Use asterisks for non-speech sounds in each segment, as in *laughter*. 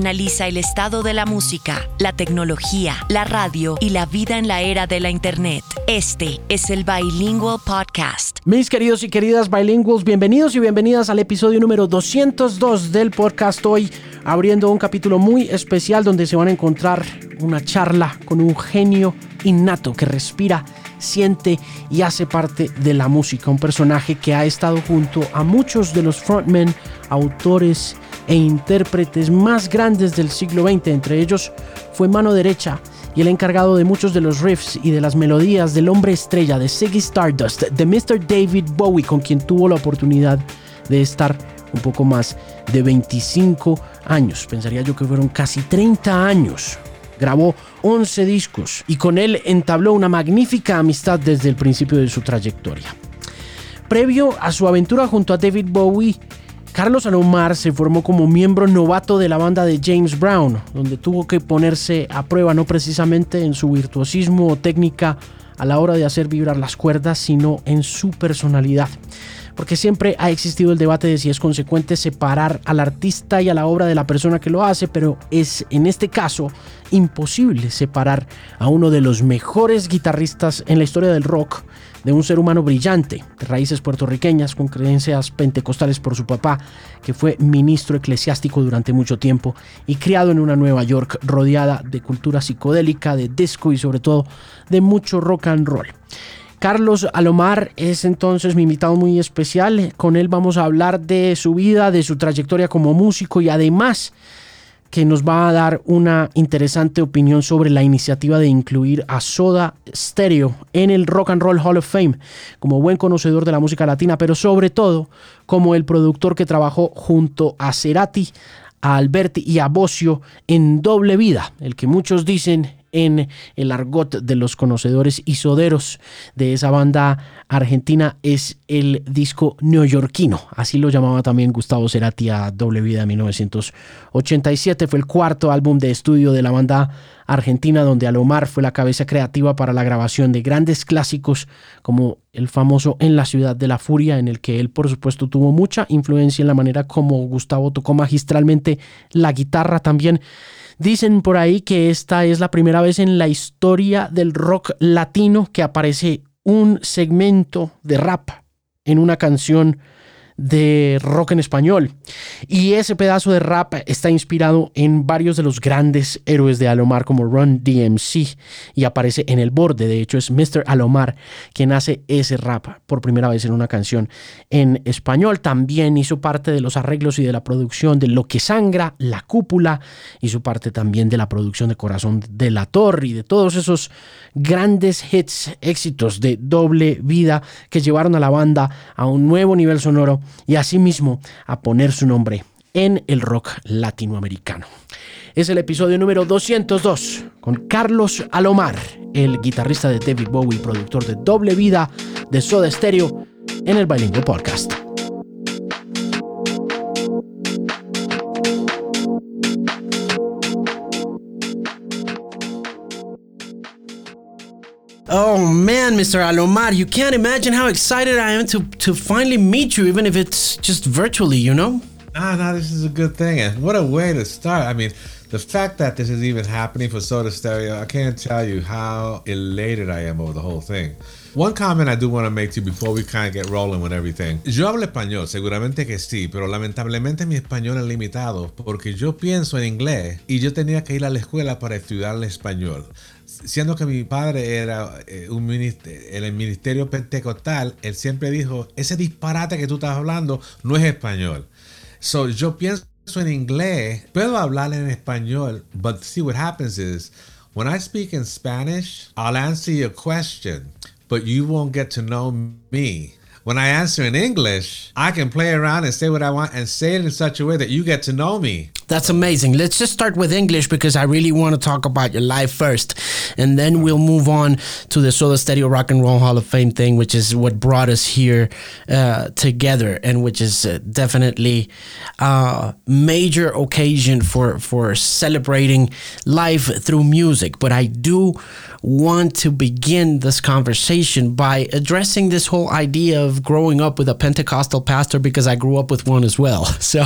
analiza el estado de la música, la tecnología, la radio y la vida en la era de la Internet. Este es el Bilingual Podcast. Mis queridos y queridas bilinguals, bienvenidos y bienvenidas al episodio número 202 del podcast. Hoy abriendo un capítulo muy especial donde se van a encontrar una charla con un genio innato que respira siente y hace parte de la música. Un personaje que ha estado junto a muchos de los frontmen, autores e intérpretes más grandes del siglo XX. Entre ellos fue mano derecha y el encargado de muchos de los riffs y de las melodías del hombre estrella de Ziggy Stardust, de Mr. David Bowie, con quien tuvo la oportunidad de estar un poco más de 25 años. Pensaría yo que fueron casi 30 años. Grabó 11 discos y con él entabló una magnífica amistad desde el principio de su trayectoria. Previo a su aventura junto a David Bowie, Carlos Alomar se formó como miembro novato de la banda de James Brown, donde tuvo que ponerse a prueba no precisamente en su virtuosismo o técnica a la hora de hacer vibrar las cuerdas, sino en su personalidad. Porque siempre ha existido el debate de si es consecuente separar al artista y a la obra de la persona que lo hace, pero es en este caso imposible separar a uno de los mejores guitarristas en la historia del rock de un ser humano brillante, de raíces puertorriqueñas, con creencias pentecostales por su papá, que fue ministro eclesiástico durante mucho tiempo y criado en una Nueva York rodeada de cultura psicodélica, de disco y sobre todo de mucho rock and roll. Carlos Alomar es entonces mi invitado muy especial. Con él vamos a hablar de su vida, de su trayectoria como músico y además que nos va a dar una interesante opinión sobre la iniciativa de incluir a Soda Stereo en el Rock and Roll Hall of Fame, como buen conocedor de la música latina, pero sobre todo como el productor que trabajó junto a Cerati, a Alberti y a Bocio en Doble Vida, el que muchos dicen en el argot de los conocedores y soderos de esa banda argentina es el disco neoyorquino. Así lo llamaba también Gustavo Cerati a Doble Vida en 1987. Fue el cuarto álbum de estudio de la banda argentina donde Alomar fue la cabeza creativa para la grabación de grandes clásicos como el famoso En la ciudad de la furia, en el que él por supuesto tuvo mucha influencia en la manera como Gustavo tocó magistralmente la guitarra también. Dicen por ahí que esta es la primera vez en la historia del rock latino que aparece un segmento de rap en una canción de rock en español. Y ese pedazo de rap está inspirado en varios de los grandes héroes de Alomar como Run DMC y aparece en el borde. De hecho, es Mr. Alomar quien hace ese rap por primera vez en una canción en español. También hizo parte de los arreglos y de la producción de Lo que sangra, La cúpula, hizo parte también de la producción de Corazón de la Torre y de todos esos grandes hits, éxitos de doble vida que llevaron a la banda a un nuevo nivel sonoro y asimismo a poner su nombre en el rock latinoamericano. Es el episodio número 202 con Carlos Alomar, el guitarrista de David Bowie, productor de Doble Vida de Soda Stereo, en el Bilingual Podcast. Oh man, Mr. Alomar, you can't imagine how excited I am to, to finally meet you, even if it's just virtually, you know? Ah, no, this is a good thing. And what a way to start. I mean, the fact that this is even happening for Soda Stereo, I can't tell you how elated I am over the whole thing. One comment I do want to make to you before we kind of get rolling with everything. Yo hablo español, seguramente que sí, pero lamentablemente mi español es limitado porque yo pienso en inglés y yo tenía que ir a la escuela para estudiar el español siendo que mi padre era eh, un ministerio, en el ministerio pentecostal, él siempre dijo, ese disparate que tú estás hablando no es español. So, yo pienso en inglés, puedo hablar en español, but see what happens is, when I speak in Spanish, I'll answer your question, but you won't get to know me. when I answer in English, I can play around and say what I want and say it in such a way that you get to know me. That's amazing. Let's just start with English because I really want to talk about your life first. And then we'll move on to the Soda Stereo Rock and Roll Hall of Fame thing, which is what brought us here uh, together and which is uh, definitely a uh, major occasion for, for celebrating life through music. But I do want to begin this conversation by addressing this whole idea of growing up with a Pentecostal pastor because I grew up with one as well. *laughs* So,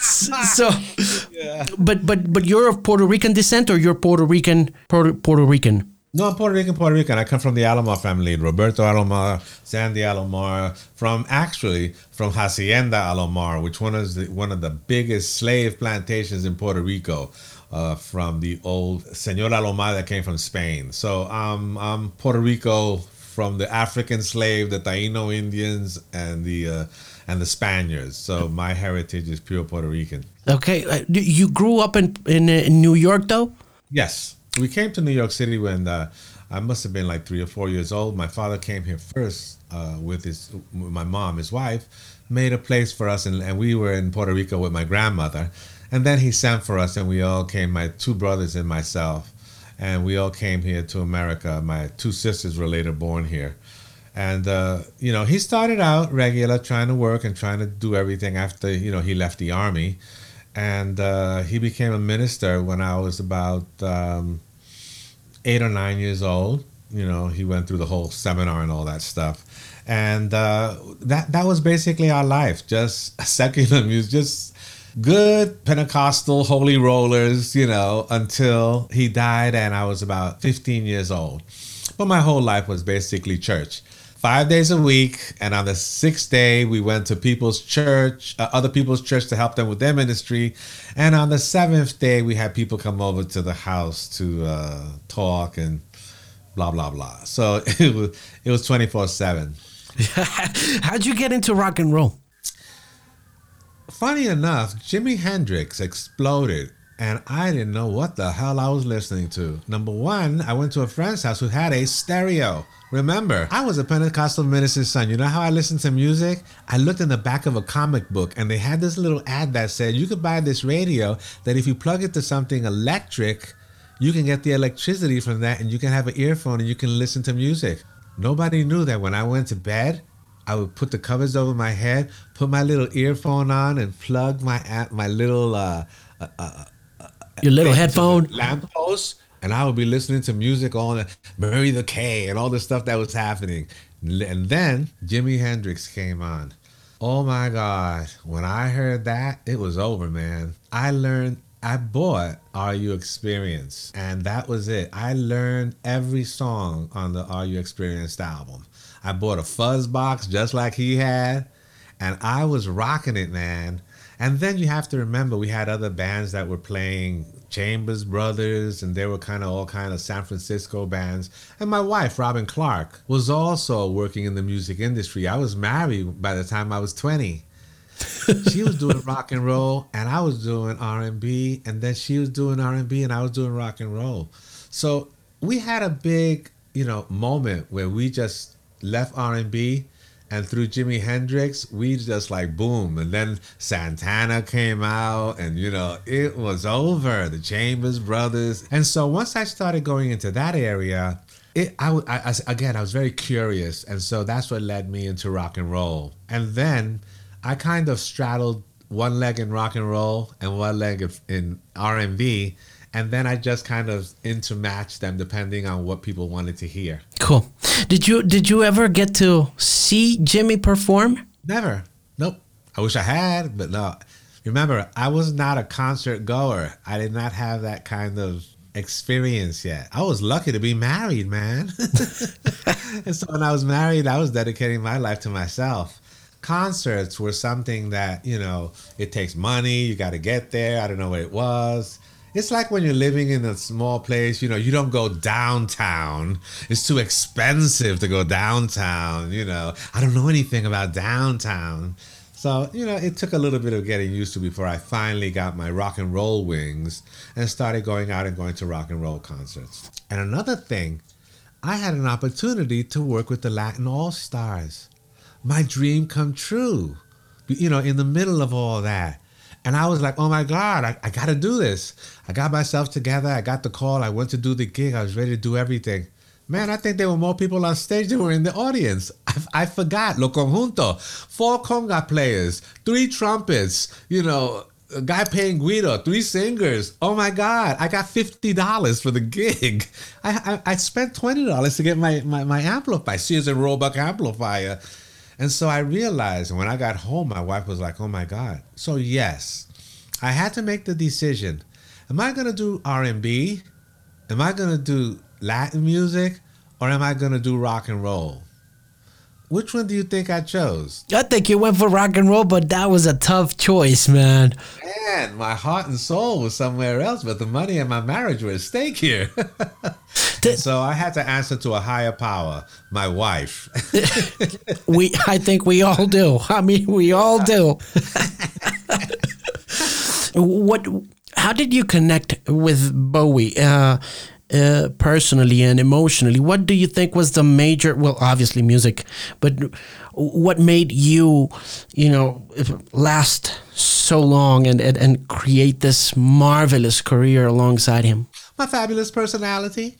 so yeah. But but but you're of Puerto Rican descent, or you're Puerto Rican Puerto, Puerto Rican. No, I'm Puerto Rican, Puerto Rican. I come from the Alomar family, Roberto Alomar, Sandy Alomar, from actually from Hacienda Alomar, which one is the, one of the biggest slave plantations in Puerto Rico, uh, from the old Señor Alomar that came from Spain. So um, I'm Puerto Rico from the African slave, the Taino Indians, and the uh, and the Spaniards. So my heritage is pure Puerto Rican. Okay, you grew up in, in in New York though. Yes, we came to New York City when uh, I must have been like three or four years old. My father came here first uh, with his with my mom, his wife, made a place for us, and, and we were in Puerto Rico with my grandmother. And then he sent for us, and we all came. My two brothers and myself, and we all came here to America. My two sisters were later born here. And uh, you know, he started out regular, trying to work and trying to do everything after you know he left the army and uh, he became a minister when I was about um, eight or nine years old. You know, he went through the whole seminar and all that stuff, and uh, that that was basically our life, just *laughs* secular music, just good Pentecostal holy rollers, you know, until he died, and I was about 15 years old. But my whole life was basically church five days a week. And on the sixth day, we went to people's church, uh, other people's church to help them with their ministry. And on the seventh day, we had people come over to the house to uh, talk and blah, blah, blah. So *laughs* it was, it was 24 7. *laughs* How'd you get into rock and roll? Funny enough, Jimi Hendrix exploded and I didn't know what the hell I was listening to. Number one, I went to a friend's house who had a stereo. Remember, I was a Pentecostal minister's son. You know how I listened to music? I looked in the back of a comic book and they had this little ad that said you could buy this radio that if you plug it to something electric, you can get the electricity from that and you can have an earphone and you can listen to music. Nobody knew that when I went to bed, I would put the covers over my head, put my little earphone on, and plug my my little uh, uh, uh, your little headphone lamppost and I would be listening to music on Murray the K and all the stuff that was happening. And then Jimi Hendrix came on. Oh my God. When I heard that, it was over, man. I learned, I bought Are You Experienced, and that was it. I learned every song on the Are You Experienced album. I bought a fuzz box just like he had, and I was rocking it, man. And then you have to remember we had other bands that were playing Chambers Brothers, and they were kind of all kind of San Francisco bands. And my wife, Robin Clark, was also working in the music industry. I was married by the time I was 20. *laughs* she was doing rock and roll, and I was doing R&B, and then she was doing R&B, and I was doing rock and roll. So we had a big, you know, moment where we just left R&B and through Jimi Hendrix, we just like boom. And then Santana came out, and you know, it was over. The Chambers Brothers. And so once I started going into that area, it, I, I, again, I was very curious. And so that's what led me into rock and roll. And then I kind of straddled one leg in rock and roll and one leg in R&B and then I just kind of intermatched them depending on what people wanted to hear. Cool. Did you did you ever get to see Jimmy perform? Never. Nope. I wish I had, but no. Remember, I was not a concert goer. I did not have that kind of experience yet. I was lucky to be married, man. *laughs* and so when I was married, I was dedicating my life to myself. Concerts were something that, you know, it takes money, you got to get there. I don't know what it was it's like when you're living in a small place, you know, you don't go downtown. It's too expensive to go downtown, you know. I don't know anything about downtown. So, you know, it took a little bit of getting used to before I finally got my rock and roll wings and started going out and going to rock and roll concerts. And another thing, I had an opportunity to work with the Latin All Stars. my dream come true. You know, in the middle of all that. And I was like, oh my God, I, I got to do this. I got myself together. I got the call. I went to do the gig. I was ready to do everything. Man, I think there were more people on stage than were in the audience. I, I forgot. Lo conjunto. Four conga players, three trumpets, you know, a guy paying Guido, three singers. Oh my God, I got $50 for the gig. I, I, I spent $20 to get my, my, my amplifier, Sears and Roebuck amplifier. And so I realized when I got home, my wife was like, oh my God. So yes, I had to make the decision. Am I going to do R&B? Am I going to do Latin music? Or am I going to do rock and roll? Which one do you think I chose? I think you went for rock and roll, but that was a tough choice, man. Man, my heart and soul was somewhere else, but the money and my marriage were at stake here. *laughs* so I had to answer to a higher power, my wife. *laughs* we, I think we all do. I mean, we all do. *laughs* what? How did you connect with Bowie? Uh, uh, personally and emotionally, what do you think was the major? Well, obviously music, but what made you, you know, last so long and and, and create this marvelous career alongside him? My fabulous personality.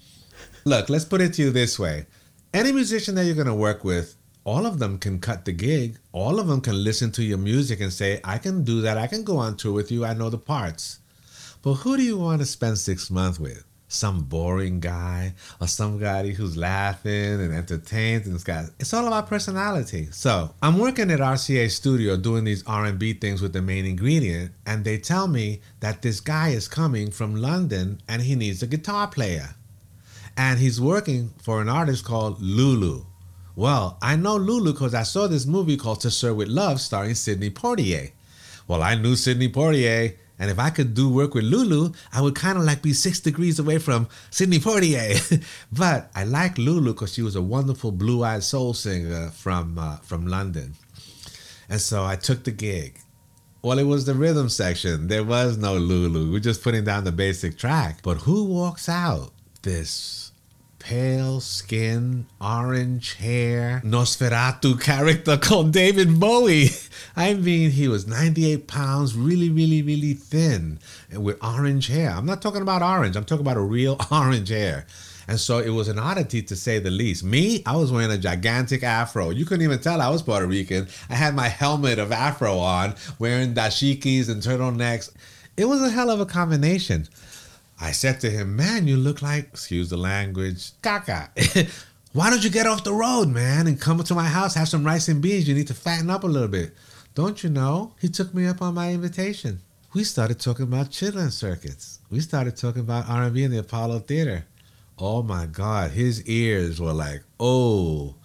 Look, let's put it to you this way: any musician that you're going to work with, all of them can cut the gig. All of them can listen to your music and say, "I can do that. I can go on tour with you. I know the parts." But who do you want to spend six months with? some boring guy or somebody who's laughing and entertained and it's got it's all about personality so i'm working at rca studio doing these r&b things with the main ingredient and they tell me that this guy is coming from london and he needs a guitar player and he's working for an artist called lulu well i know lulu because i saw this movie called to sir with love starring sidney poitier well i knew sidney poitier and if I could do work with Lulu, I would kind of like be six degrees away from Sidney Poitier. *laughs* but I like Lulu because she was a wonderful blue-eyed soul singer from uh, from London. And so I took the gig. Well, it was the rhythm section. There was no Lulu. We're just putting down the basic track. But who walks out? This pale skin, orange hair, Nosferatu character *laughs* called David Bowie. *laughs* I mean, he was 98 pounds, really, really, really thin, and with orange hair. I'm not talking about orange, I'm talking about a real *laughs* orange hair. And so it was an oddity to say the least. Me, I was wearing a gigantic afro. You couldn't even tell I was Puerto Rican. I had my helmet of afro on, wearing dashikis and turtlenecks. It was a hell of a combination. I said to him, Man, you look like, excuse the language, caca. *laughs* Why don't you get off the road, man, and come to my house, have some rice and beans? You need to fatten up a little bit. Don't you know? He took me up on my invitation. We started talking about chitlin circuits. We started talking about R&B in the Apollo Theater. Oh my God, his ears were like, oh.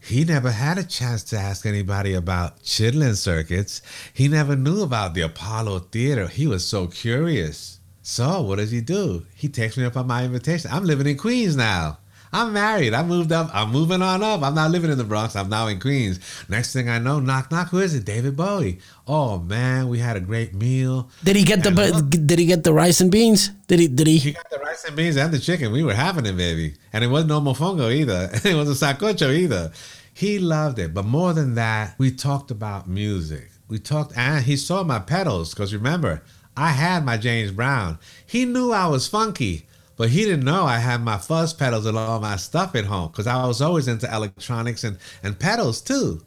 He never had a chance to ask anybody about chitlin circuits. He never knew about the Apollo Theater. He was so curious. So what does he do? He takes me up on my invitation. I'm living in Queens now. I'm married. I moved up. I'm moving on up. I'm not living in the Bronx. I'm now in Queens. Next thing I know, knock knock. Who is it? David Bowie. Oh man, we had a great meal. Did he get the Did he get the rice and beans? Did he? Did he? He got the rice and beans and the chicken. We were having it, baby. And it wasn't no mofongo either. *laughs* it wasn't sacocho either. He loved it. But more than that, we talked about music. We talked, and he saw my pedals because remember, I had my James Brown. He knew I was funky, but he didn't know I had my fuzz pedals and all my stuff at home because I was always into electronics and, and pedals too.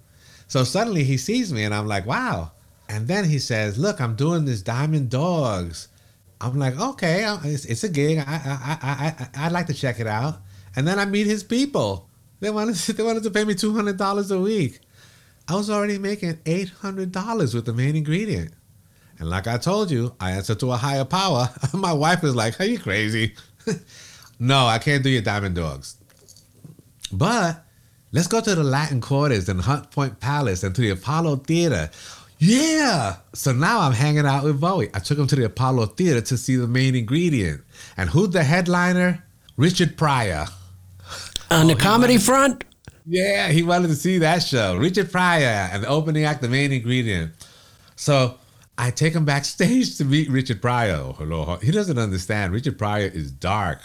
So suddenly he sees me and I'm like, wow. And then he says, look, I'm doing this Diamond Dogs. I'm like, okay, uh, it's, it's a gig. I, I, I, I, I'd like to check it out. And then I meet his people. They wanted, *laughs* they wanted to pay me $200 a week. I was already making $800 with the main ingredient. And like I told you, I answer to a higher power. *laughs* My wife is like, Are you crazy? *laughs* no, I can't do your diamond dogs. But let's go to the Latin Quarters and Hunt Point Palace and to the Apollo Theater. Yeah. So now I'm hanging out with Bowie. I took him to the Apollo Theater to see the main ingredient. And who's the headliner? Richard Pryor. On the oh, comedy wanted, front? Yeah, he wanted to see that show. Richard Pryor and the opening act, the main ingredient. So I take him backstage to meet Richard Pryor. Hello. He doesn't understand. Richard Pryor is dark.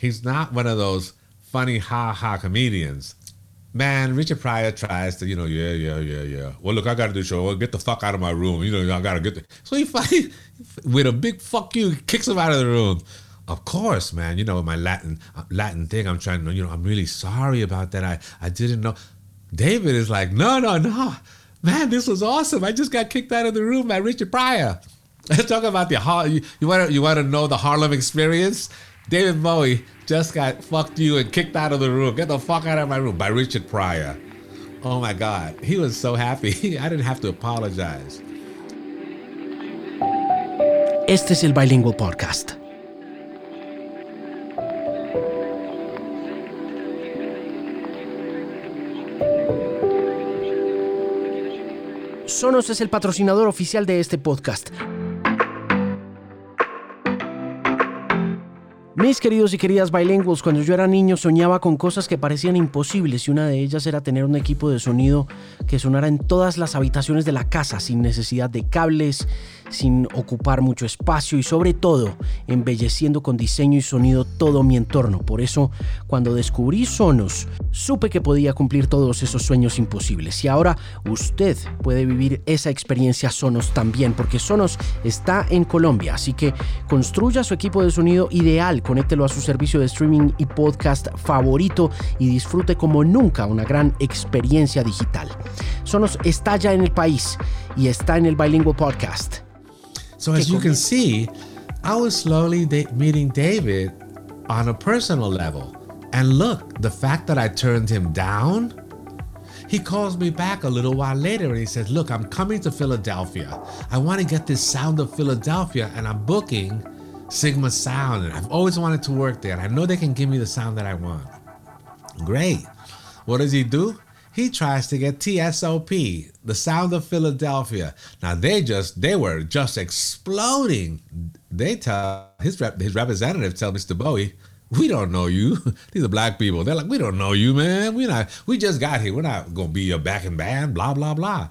He's not one of those funny ha ha comedians. Man, Richard Pryor tries to, you know, yeah, yeah, yeah, yeah. Well, look, I got to do show. Well, get the fuck out of my room. You know, I got to get the. So he fight with a big fuck you, kicks him out of the room. Of course, man. You know, my Latin uh, Latin thing. I'm trying to, you know, I'm really sorry about that. I I didn't know. David is like, no, no, no, man, this was awesome. I just got kicked out of the room by Richard Pryor. Let's *laughs* talk about the you, you want to you want to know the Harlem experience. David Bowie just got fucked you and kicked out of the room. Get the fuck out of my room by Richard Pryor. Oh my God. He was so happy. *laughs* I didn't have to apologize. Este es el Bilingual Podcast. Sonos es el patrocinador oficial de este podcast. Mis queridos y queridas bilingües, cuando yo era niño soñaba con cosas que parecían imposibles y una de ellas era tener un equipo de sonido que sonara en todas las habitaciones de la casa sin necesidad de cables, sin ocupar mucho espacio y sobre todo embelleciendo con diseño y sonido todo mi entorno. Por eso, cuando descubrí Sonos, supe que podía cumplir todos esos sueños imposibles. Y ahora usted puede vivir esa experiencia Sonos también, porque Sonos está en Colombia. Así que construya su equipo de sonido ideal, conéctelo a su servicio de streaming y podcast favorito y disfrute como nunca una gran experiencia digital. Sonos está ya en el país y está en el Bilingual Podcast. So as you can see, I was slowly meeting David on a personal level. And look, the fact that I turned him down, he calls me back a little while later and he says, Look, I'm coming to Philadelphia. I want to get this sound of Philadelphia and I'm booking Sigma Sound. And I've always wanted to work there. And I know they can give me the sound that I want. Great. What does he do? He tries to get TSOP, the sound of Philadelphia. Now they just they were just exploding. They tell his rep, his representative tell Mr. Bowie, we don't know you. *laughs* These are black people. They're like, we don't know you, man. We not we just got here. We're not gonna be your backing band, blah, blah, blah.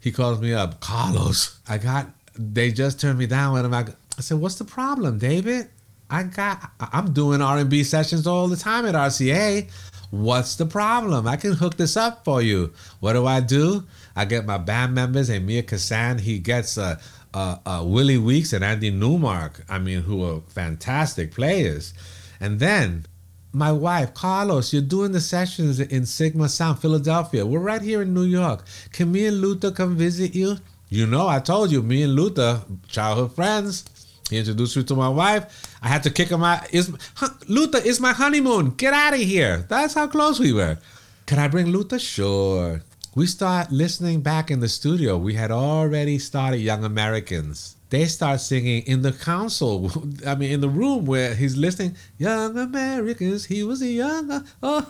He calls me up, Carlos. I got they just turned me down and I'm like I said, What's the problem, David? I got I'm doing R&B sessions all the time at RCA. What's the problem? I can hook this up for you. What do I do? I get my band members, Amir Kassan. He gets uh, uh, uh, Willie Weeks and Andy Newmark. I mean, who are fantastic players. And then my wife, Carlos, you're doing the sessions in Sigma Sound, Philadelphia. We're right here in New York. Can me and Luther come visit you? You know, I told you, me and Luther, childhood friends. He introduced me to my wife. I had to kick him out. Is Luther? It's my honeymoon. Get out of here. That's how close we were. Can I bring Luther? Sure. We start listening back in the studio. We had already started Young Americans. They start singing in the council. *laughs* I mean, in the room where he's listening. Young Americans. He was a young. *laughs* Oh,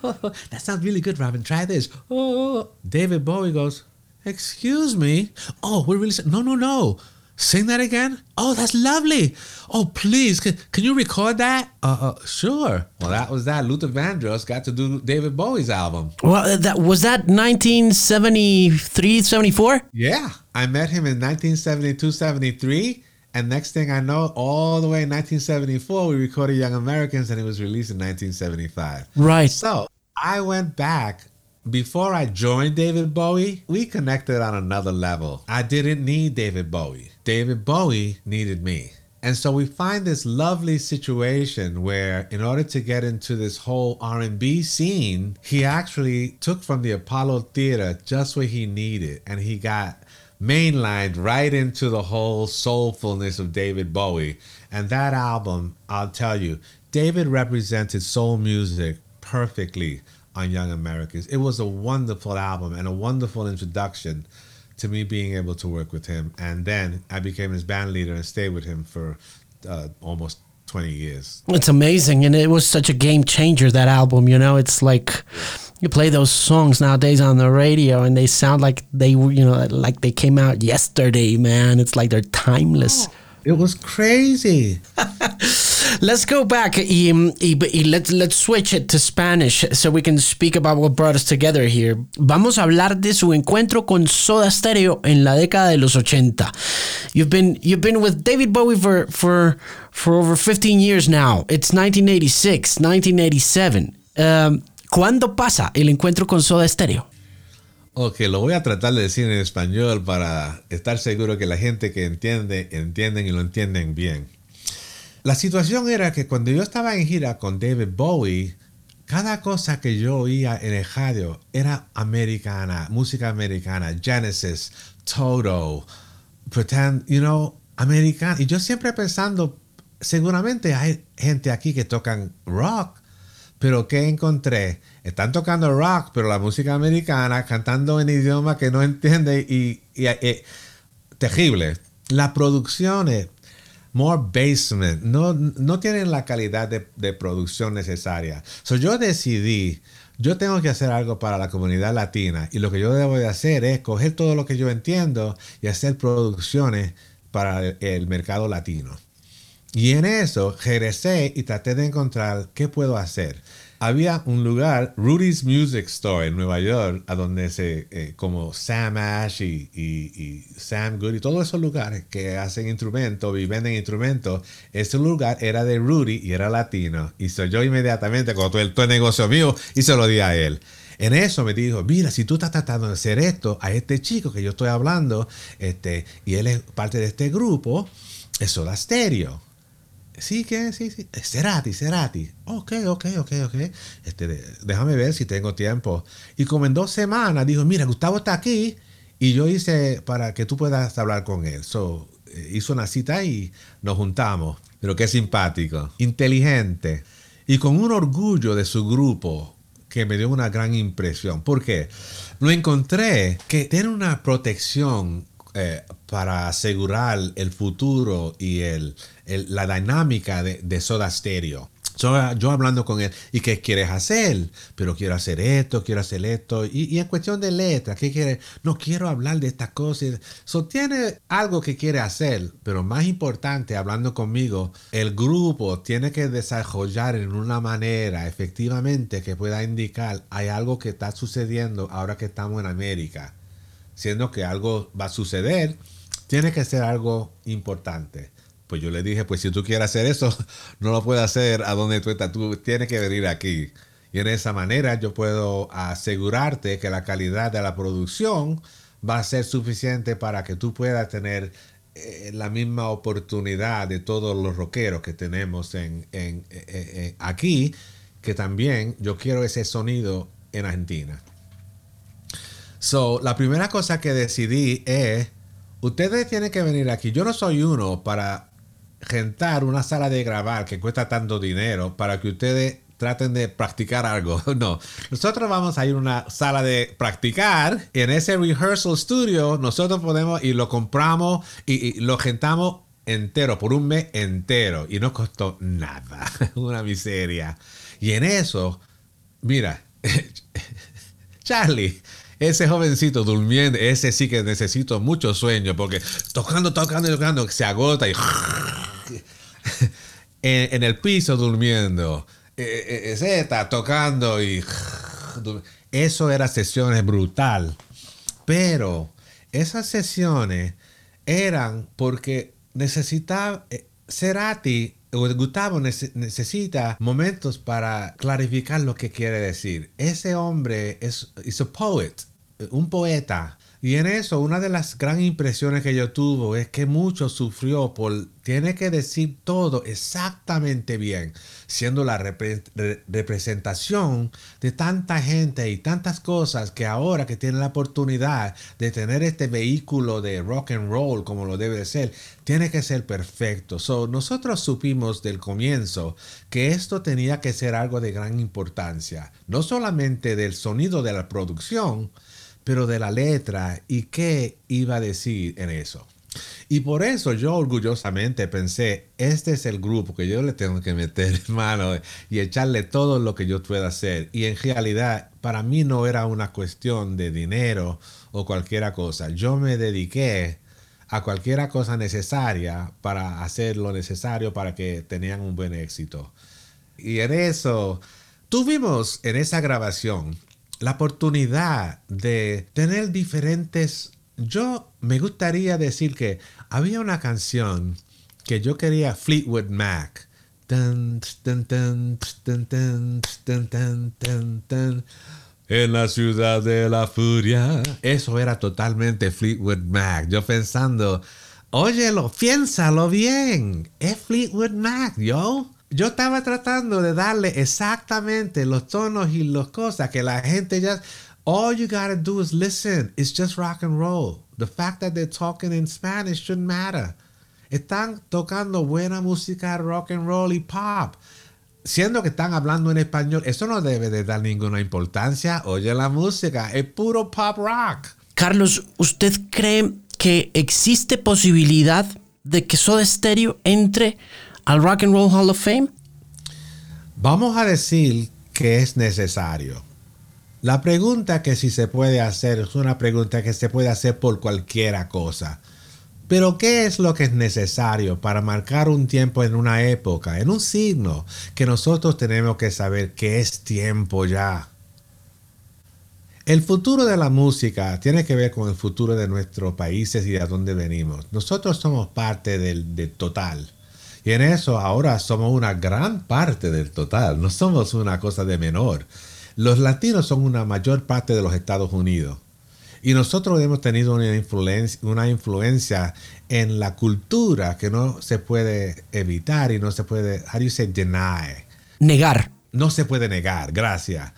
*laughs* that sounds really good, Robin. Try this. Oh, oh, oh, David Bowie goes. Excuse me. Oh, we're really. No, no, no. Sing that again? Oh, that's lovely. Oh, please, can, can you record that? Uh, uh, sure. Well, that was that. Luther Vandross got to do David Bowie's album. Well, that was that 1973, 74? Yeah, I met him in 1972, 73. And next thing I know, all the way in 1974, we recorded Young Americans and it was released in 1975. Right. So I went back before I joined David Bowie, we connected on another level. I didn't need David Bowie. David Bowie needed me. And so we find this lovely situation where in order to get into this whole R&B scene, he actually took from the Apollo Theater just what he needed and he got mainlined right into the whole soulfulness of David Bowie. And that album, I'll tell you, David represented soul music perfectly on Young Americans. It was a wonderful album and a wonderful introduction to me being able to work with him. And then I became his band leader and stayed with him for uh, almost 20 years. It's amazing. And it was such a game changer, that album. You know, it's like you play those songs nowadays on the radio and they sound like they were, you know, like they came out yesterday, man. It's like they're timeless. Oh, it was crazy. *laughs* let's go back y, y, y let's, let's switch it to Spanish so we can speak about what brought us together here. Vamos a hablar de su encuentro con Soda Stereo en la década de los 80. You've been you've been with David Bowie for for for over 15 years now. It's 1986, 1987. Um, ¿Cuándo pasa el encuentro con Soda Stereo? Ok, lo voy a tratar de decir en español para estar seguro que la gente que entiende, entienden y lo entienden bien. La situación era que cuando yo estaba en gira con David Bowie, cada cosa que yo oía en el radio era americana, música americana, Genesis, Toto, pretend, you know, americana. Y yo siempre pensando, seguramente hay gente aquí que tocan rock, pero ¿qué encontré? Están tocando rock, pero la música americana, cantando en idioma que no entiende y, eh, terrible. Las producciones, more basement, no, no tienen la calidad de, producción necesaria. So yo decidí, yo tengo que hacer algo para la comunidad latina y lo que yo debo de hacer es coger todo lo que yo entiendo y hacer producciones para el mercado latino. Y en eso regresé y traté de encontrar qué puedo hacer. Había un lugar, Rudy's Music Store en Nueva York, a donde se, eh, como Sam Ash y, Sam Good y todos esos lugares que hacen instrumentos y venden instrumentos, ese lugar era de Rudy y era latino. Y soy yo inmediatamente, con todo el, todo el negocio mío, y se lo di a él. En eso me dijo, mira, si tú estás tratando de hacer esto a este chico que yo estoy hablando, este, y él es parte de este grupo, es Soda Stereo. Sí, que sí, sí. Cerati, Cerati. Ok, ok, ok, ok. Este, déjame ver si tengo tiempo. Y como en dos semanas dijo, mira, Gustavo está aquí. Y yo hice para que tú puedas hablar con él. So, eh, hizo una cita y nos juntamos. Pero qué simpático. Inteligente. Y con un orgullo de su grupo que me dio una gran impresión. ¿Por qué? Lo encontré que tiene una protección eh, para asegurar el futuro y el, la dinámica de, Soda Stereo. yo hablando con él, ¿y qué quieres hacer? Pero quiero hacer esto, quiero hacer esto. Y, en cuestión de letra, ¿qué quiere? No quiero hablar de estas cosas. So, tiene algo que quiere hacer, pero más importante, hablando conmigo, el grupo tiene que desarrollar en una manera efectivamente que pueda indicar hay algo que está sucediendo ahora que estamos en América siendo que algo va a suceder, tiene que ser algo importante. Pues yo le dije, pues si tú quieres hacer eso, *laughs* no lo puedes hacer a donde tú estás, tú tienes que venir aquí. Y en esa manera yo puedo asegurarte que la calidad de la producción va a ser suficiente para que tú puedas tener eh, la misma oportunidad de todos los rockeros que tenemos en, eh, eh, aquí, que también yo quiero ese sonido en Argentina. So, la primera cosa que decidí es, ustedes tienen que venir aquí. Yo no soy uno para rentar una sala de grabar que cuesta tanto dinero para que ustedes traten de practicar algo. *laughs* No, nosotros vamos a ir a una sala de practicar. En ese rehearsal studio nosotros podemos y lo compramos y, y lo rentamos entero, por un mes entero. Y no costó nada. *laughs* Una miseria. Y en eso, mira, *laughs* Charlie, ese jovencito durmiendo, ese sí que necesito mucho sueño porque tocando, tocando, tocando, se agota y *laughs* en, el piso durmiendo. E, e, e, está tocando y *laughs* eso era sesiones brutal. Pero esas sesiones eran porque necesitaba eh, Cerati Gustavo necesita momentos para clarificar lo que quiere decir. Ese hombre es un poet, un poeta. Y en eso, una de las gran impresiones que yo tuve es que mucho sufrió por tiene que decir todo exactamente bien, siendo la representación de tanta gente y tantas cosas que ahora que tiene la oportunidad de tener este vehículo de rock and roll como lo debe de ser, tiene que ser perfecto. So, nosotros supimos del comienzo que esto tenía que ser algo de gran importancia, no solamente del sonido de la producción, pero de la letra y qué iba a decir en eso. Y por eso yo orgullosamente pensé, este es el grupo que yo le tengo que meter *laughs* mano y echarle todo lo que yo pueda hacer. Y en realidad para mí no era una cuestión de dinero o cualquier cosa. Yo me dediqué a cualquier cosa necesaria para hacer lo necesario para que tenían un buen éxito. Y en eso tuvimos en esa grabación la oportunidad de tener diferentes... Yo me gustaría decir que había una canción que yo quería Fleetwood Mac En la ciudad de la furia. Eso era totalmente Fleetwood Mac. Yo pensando, óyelo, piénsalo bien. Es Fleetwood Mac, yo. Yo estaba tratando de darle exactamente los tonos y las cosas que la gente ya. All you gotta do is listen. It's just rock and roll. The fact that they're talking in Spanish shouldn't matter. Están tocando buena música rock and roll y pop. Siendo que están hablando en español, eso no debe de dar ninguna importancia. Oye la música, es puro pop rock. Carlos, ¿usted cree que existe posibilidad de que Soda Stereo entre al Rock and Roll Hall of Fame? Vamos a decir que es necesario. La pregunta que si se puede hacer es una pregunta que se puede hacer por cualquiera cosa. Pero ¿qué es lo que es necesario para marcar un tiempo en una época, en un signo, que nosotros tenemos que saber que es tiempo ya? El futuro de la música tiene que ver con el futuro de nuestros países y de dónde venimos. Nosotros somos parte del, del total. Y en eso ahora somos una gran parte del total, no somos una cosa de menor. Los latinos son una mayor parte de los Estados Unidos. Y nosotros hemos tenido una influencia, una influencia en la cultura que no se puede evitar y no se puede, how do you say, deny? Negar. No se puede negar, gracias.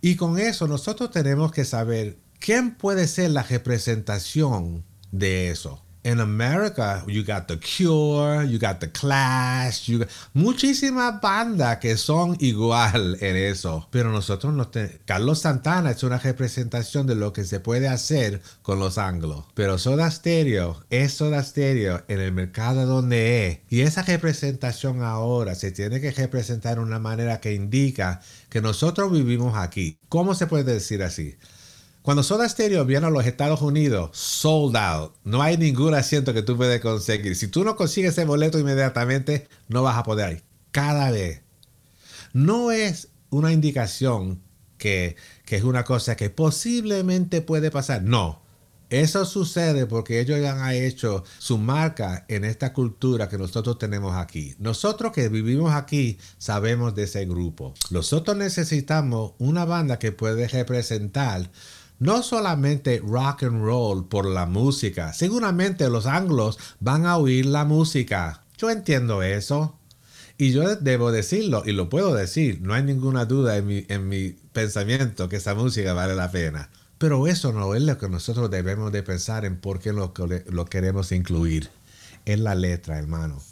Y con eso nosotros tenemos que saber quién puede ser la representación de eso. En América, you got The Cure, you got The Clash, you got muchísimas bandas que son igual en eso. Pero nosotros no tenemos. Carlos Santana es una representación de lo que se puede hacer con los anglos. Pero Soda Stereo es Soda Stereo en el mercado donde es. Y esa representación ahora se tiene que representar de una manera que indica que nosotros vivimos aquí. ¿Cómo se puede decir así? Cuando Soda Stereo viene a los Estados Unidos, sold out. No hay ningún asiento que tú puedas conseguir. Si tú no consigues ese boleto inmediatamente, no vas a poder ir. Cada vez. No es una indicación que, que es una cosa que posiblemente puede pasar. No. Eso sucede porque ellos han hecho su marca en esta cultura que nosotros tenemos aquí. Nosotros que vivimos aquí sabemos de ese grupo. Nosotros necesitamos una banda que puede representar no solamente rock and roll por la música, seguramente los anglos van a oír la música. Yo entiendo eso. Y yo debo decirlo, y lo puedo decir, no hay ninguna duda en mi, en mi pensamiento que esa música vale la pena. Pero eso no es lo que nosotros debemos de pensar en por qué lo, lo queremos incluir. Es la letra, hermano.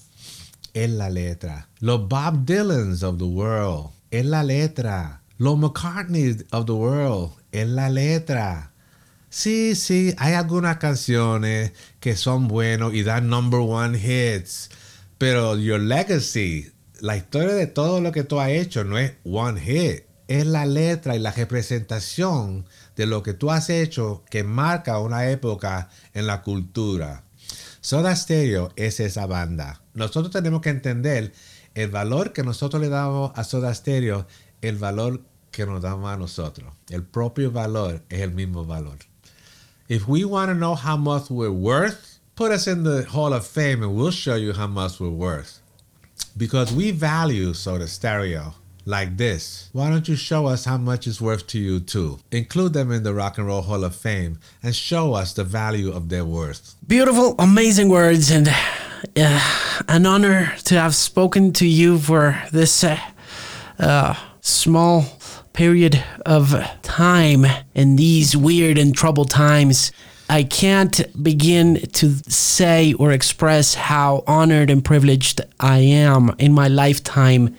Es la letra. Los Bob Dylans of the world. Es la letra. Los McCartney of the world es la letra. Sí, sí, hay algunas canciones que son buenos y dan number one hits, pero your legacy, la historia de todo lo que tú has hecho no es one hit, es la letra y la representación de lo que tú has hecho que marca una época en la cultura. Soda Stereo es esa banda. Nosotros tenemos que entender el valor que nosotros le damos a Soda Stereo el valor que nos damos a nosotros. El propio valor es el mismo valor. If we want to know how much we're worth, put us in the Hall of Fame and we'll show you how much we're worth. Because we value Soda Stereo like this. Why don't you show us how much it's worth to you too? Include them in the Rock and Roll Hall of Fame and show us the value of their worth. Beautiful, amazing words, and uh, an honor to have spoken to you for this uh, uh, small period of time in these weird and troubled times. I can't begin to say or express how honored and privileged I am in my lifetime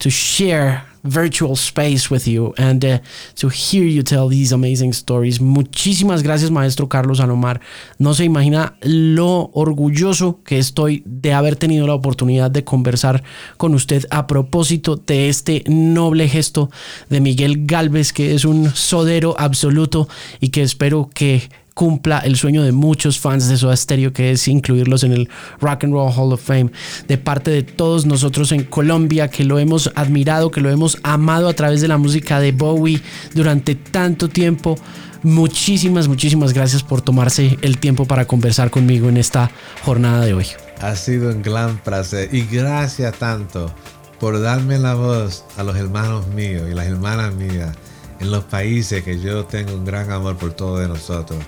to share virtual space with you and uh, to hear you tell these amazing stories. Muchísimas gracias, maestro Carlos Alomar. No se imagina lo orgulloso que estoy de haber tenido la oportunidad de conversar con usted a propósito de este noble gesto de Miguel Galvez, que es un sodero absoluto y que espero que cumpla el sueño de muchos fans de Soda Stereo, que es incluirlos en el Rock and Roll Hall of Fame, de parte de todos nosotros en Colombia, que lo hemos admirado, que lo hemos amado a través de la música de Bowie durante tanto tiempo. Muchísimas, muchísimas gracias por tomarse el tiempo para conversar conmigo en esta jornada de hoy. Ha sido un gran placer y gracias tanto por darme la voz a los hermanos míos y las hermanas mías en los países que yo tengo un gran amor por todos nosotros.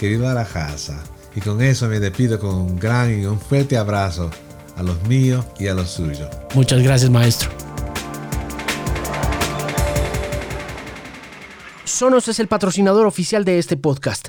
Que viva la casa. Y con eso me despido con un gran y un fuerte abrazo a los míos y a los suyos. Muchas gracias, maestro. Sonos es el patrocinador oficial de este podcast